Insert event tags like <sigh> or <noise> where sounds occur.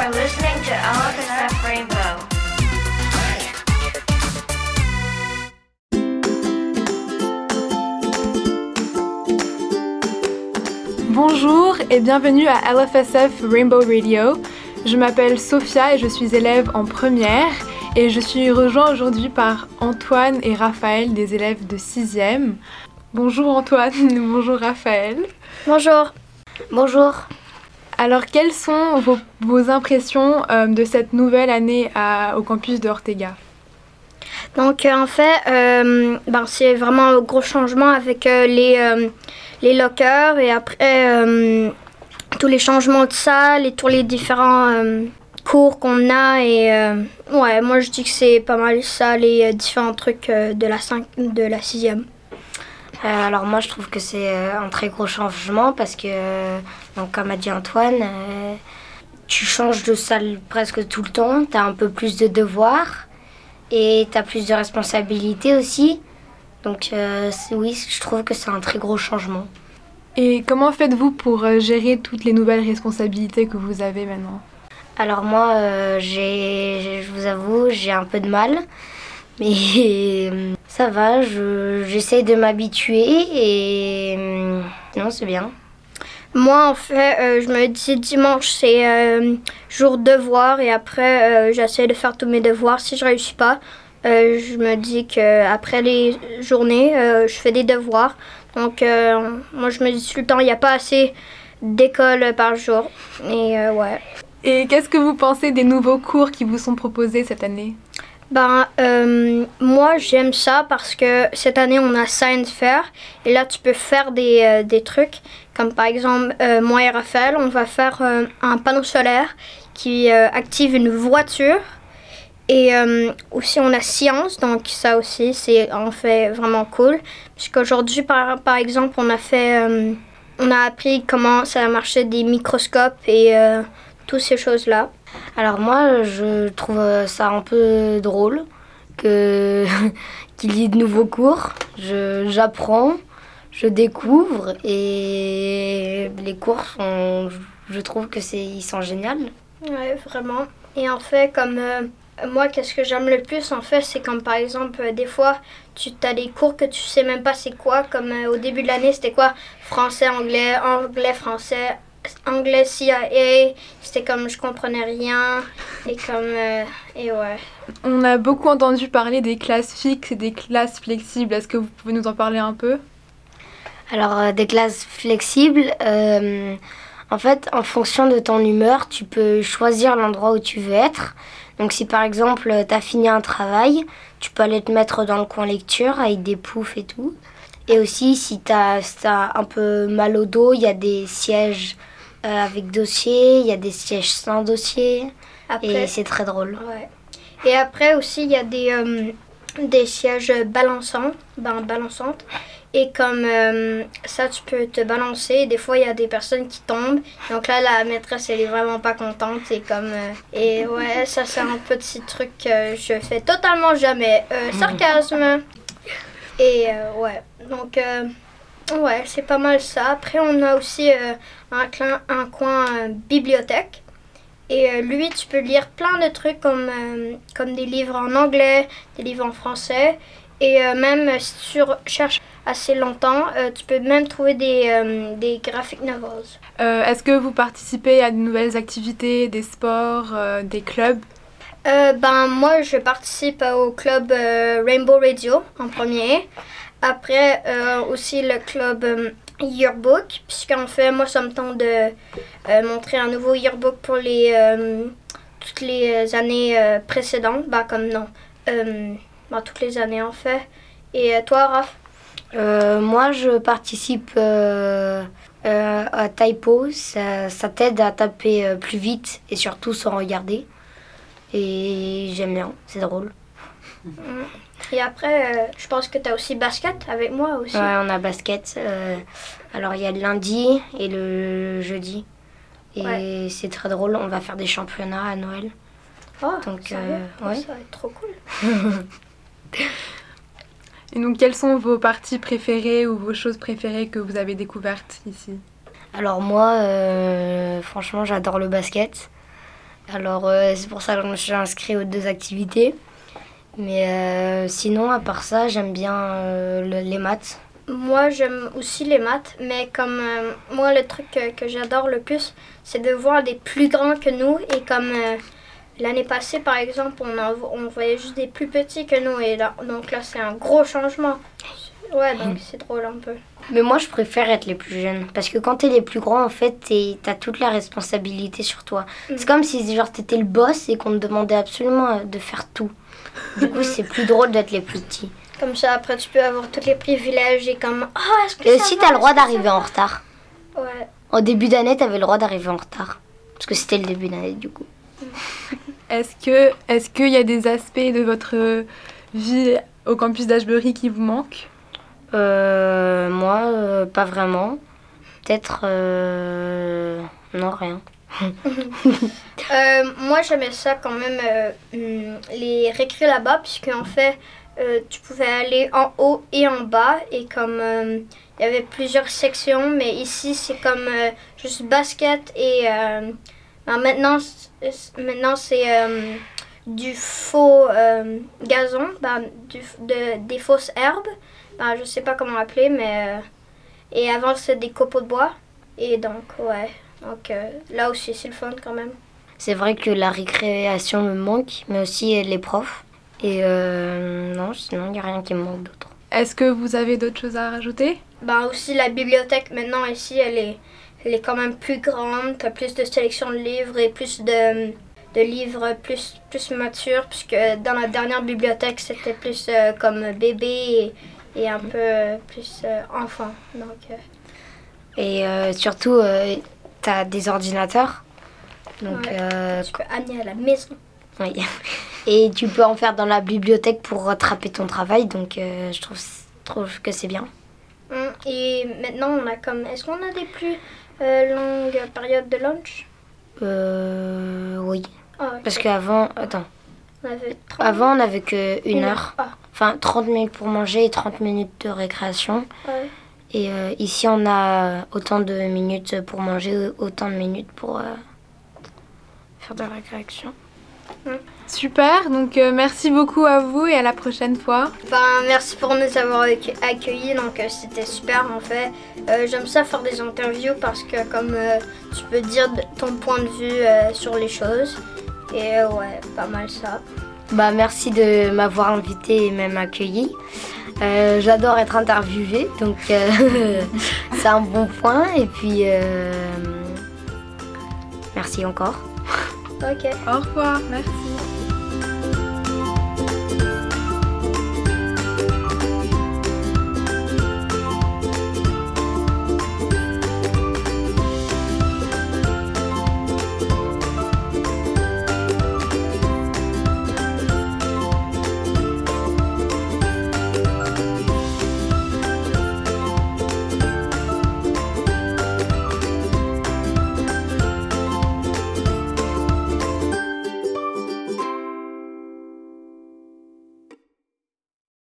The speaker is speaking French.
are listening to LFSF Rainbow. Bonjour et bienvenue à LFSF Rainbow Radio. Je m'appelle Sophia et je suis élève en première et je suis rejoint aujourd'hui par Antoine et Raphaël, des élèves de 6e. Bonjour Antoine, <laughs> bonjour Raphaël. Bonjour. Bonjour. Alors quelles sont vos, vos impressions euh, de cette nouvelle année à- au campus de Ortega? Donc euh, en fait, euh, ben, c'est vraiment un gros changement avec euh, les, euh, les lockers et après euh, tous les changements de salle et tous les différents euh, cours qu'on a. Et euh, ouais, moi je dis que c'est pas mal ça, les euh, différents trucs euh, de la 5, de la 6e. Euh, alors moi je trouve que c'est un très gros changement parce que, euh, donc, comme a dit Antoine, euh, tu changes de salle presque tout le temps, tu as un peu plus de devoirs et tu as plus de responsabilités aussi. Donc euh, oui, je trouve que c'est un très gros changement. Et comment faites-vous pour euh, gérer toutes les nouvelles responsabilités que vous avez maintenant? Alors moi, euh, j'ai, je vous avoue, j'ai un peu de mal. Mais <laughs> ça va, je, j'essaie de m'habituer et non, c'est bien. Moi, en fait, euh, je me dis dimanche, c'est euh, jour devoir et après, euh, j'essaie de faire tous mes devoirs. Si je réussis pas, je me dis que après les journées, je fais des devoirs. Donc, moi, je me dis tout le temps, il n'y a pas assez d'école par jour. Et ouais. Et qu'est-ce que vous pensez des nouveaux cours qui vous sont proposés cette année? Ben, euh, moi, j'aime ça parce que cette année, on a Science Fair. Et là, tu peux faire des, euh, des trucs. Comme par exemple, euh, moi et Raphaël, on va faire un panneau solaire qui active une voiture. Et aussi, on a science. Donc, ça aussi, c'est en fait vraiment cool. Puisqu'aujourd'hui, par, par exemple, on a fait. on a appris comment ça marchait des microscopes et toutes ces choses-là. Alors moi, je trouve ça un peu drôle que <laughs> qu'il y ait de nouveaux cours. J'apprends, je découvre et les cours sont, je trouve que c'est ils sont géniaux. Ouais, vraiment. Et en fait, comme euh, moi, qu'est-ce que j'aime le plus, en fait, c'est comme par exemple, euh, des fois, tu as des cours que tu sais même pas c'est quoi. Comme euh, au début de l'année, c'était quoi? Français, anglais, anglais, français, anglais, CIA. C'était comme je comprenais rien. Et comme. euh, et ouais. On a beaucoup entendu parler des classes fixes et des classes flexibles. Est-ce que vous pouvez nous en parler un peu? Alors euh, des classes flexibles. euh, en fait, en fonction de ton humeur, tu peux choisir l'endroit où tu veux être. Donc si par exemple tu as fini un travail, tu peux aller te mettre dans le coin lecture avec des poufs et tout. Et aussi si tu as, un peu mal au dos, il y a des sièges euh, avec dossier, il y a des sièges sans dossier. Après, Et c'est très drôle. ouais. Et après aussi, il y a des, euh, des sièges balançants, ben, balançantes. Et comme euh, ça, tu peux te balancer. Des fois, il y a des personnes qui tombent. Donc là, la maîtresse, elle est vraiment pas contente. Et comme. euh, et ouais, ça, c'est un petit truc que je fais totalement jamais. <laughs> Sarcasme. Et euh, ouais. Donc, euh, ouais, c'est pas mal ça. Après, on a aussi euh, un, clin- un coin bibliothèque. Et lui, tu peux lire plein de trucs comme, comme des livres en anglais, des livres en français. Et même si tu cherches assez longtemps, tu peux même trouver des, des graphic novels. Est-ce que vous participez à de nouvelles activités, des sports, des clubs? Euh, ben, moi, je participe au club euh, Rainbow Radio en premier. Après, euh, aussi le club Yearbook, puisqu'en fait, moi, ça me tente de montrer un nouveau yearbook pour les, toutes les années précédentes. Ben, comme non, ben, toutes les années, en fait. Et toi, Raph? Moi, je participe à Typo. Ça, ça t'aide à taper plus vite et surtout sans regarder. Et j'aime bien, c'est drôle. Et après, euh, je pense que tu as aussi basket avec moi aussi. Ouais, on a basket. euh, alors, il y a le lundi et le jeudi. Et Ouais. c'est très drôle. On va faire des championnats à Noël. Oh, Donc, euh, Oh, ouais. Ça va être trop cool. <laughs> Et donc, quelles sont vos parties préférées ou vos choses préférées que vous avez découvertes ici? Alors, moi, euh, franchement, j'adore le basket. Alors euh, c'est pour ça que je me suis inscrit aux deux activités. Mais euh, sinon, à part ça, j'aime bien euh, le- les maths. Moi, j'aime aussi les maths, mais comme moi, le truc que, que j'adore le plus, c'est de voir des plus grands que nous. Et comme l'année passée, par exemple, on, en- on voyait juste des plus petits que nous. Et là, donc là, c'est un gros changement. Ouais, donc c'est drôle un peu. Mais moi, je préfère être les plus jeunes. Parce que quand t'es les plus grands, en fait, t'as toute la responsabilité sur toi. C'est comme si genre t'étais le boss et qu'on te demandait absolument euh, de faire tout. Du coup, c'est plus drôle d'être les plus petits. Comme ça, après, tu peux avoir tous les privilèges et comme. Ah, est-ce que Et ça aussi, t'as le droit d'arriver en retard? Ouais. Au début d'année, t'avais le droit d'arriver en retard. Parce que c'était le début d'année, du coup. <laughs> Est-ce que est-ce qu'il y a des aspects de votre vie au campus d'Ashbury qui vous manquent? Euh, moi, euh, pas vraiment. Peut-être. euh, Non, rien. <laughs> Euh, moi, j'aimais ça quand même, hum, les récrés là-bas, puisque en fait, tu pouvais aller en haut et en bas, et comme il y avait plusieurs sections, mais ici, c'est comme juste basket, et ben, maintenant, maintenant c'est du faux gazon, ben, de, des fausses herbes, ben, je sais pas comment l'appeler, mais... et avant, c'est des copeaux de bois, et donc, ouais, donc euh, là aussi, c'est le fun quand même. C'est vrai que la récréation me manque, mais aussi euh, les profs. Et euh, non, sinon, il n'y a rien qui me manque d'autre. Est-ce que vous avez d'autres choses à rajouter? Ben aussi la bibliothèque maintenant ici elle est, elle est quand même plus grande, t'as plus de sélection de livres et plus de, de livres plus, plus matures puisque dans la dernière bibliothèque c'était plus euh, comme bébé et, et un peu euh, plus euh, enfant. Donc euh, Et surtout, euh, t'as des ordinateurs. Donc, Ouais. tu peux amener à la maison. oui. <laughs> Et tu peux en faire dans la bibliothèque pour rattraper ton travail. Donc, euh, je trouve, trouve que c'est bien. Hum, Et maintenant on a comme... Est-ce qu'on a des plus euh, longues périodes de lunch? Euh, oui. Ah, ok. Parce qu'avant, attends. On avait 30 Avant, on n'avait que une Une heure. Ah, Enfin, 30 minutes pour manger et 30 minutes de récréation. ouais. Et euh, ici, on a autant de minutes pour manger, autant de minutes pour euh, faire de la récréation. Super, donc euh, merci beaucoup à vous et à la prochaine fois. Ben, merci pour nous avoir accue- accueillis, donc euh, c'était super en fait. Euh, J'aime ça faire des interviews parce que comme euh, tu peux dire ton point de vue euh, sur les choses. Et euh, ouais, pas mal ça. Bah, merci de m'avoir invité et même accueilli. Euh, J'adore être interviewée, donc euh, <laughs> c'est un bon point. Et puis, euh, merci encore. Ok. Au revoir, merci.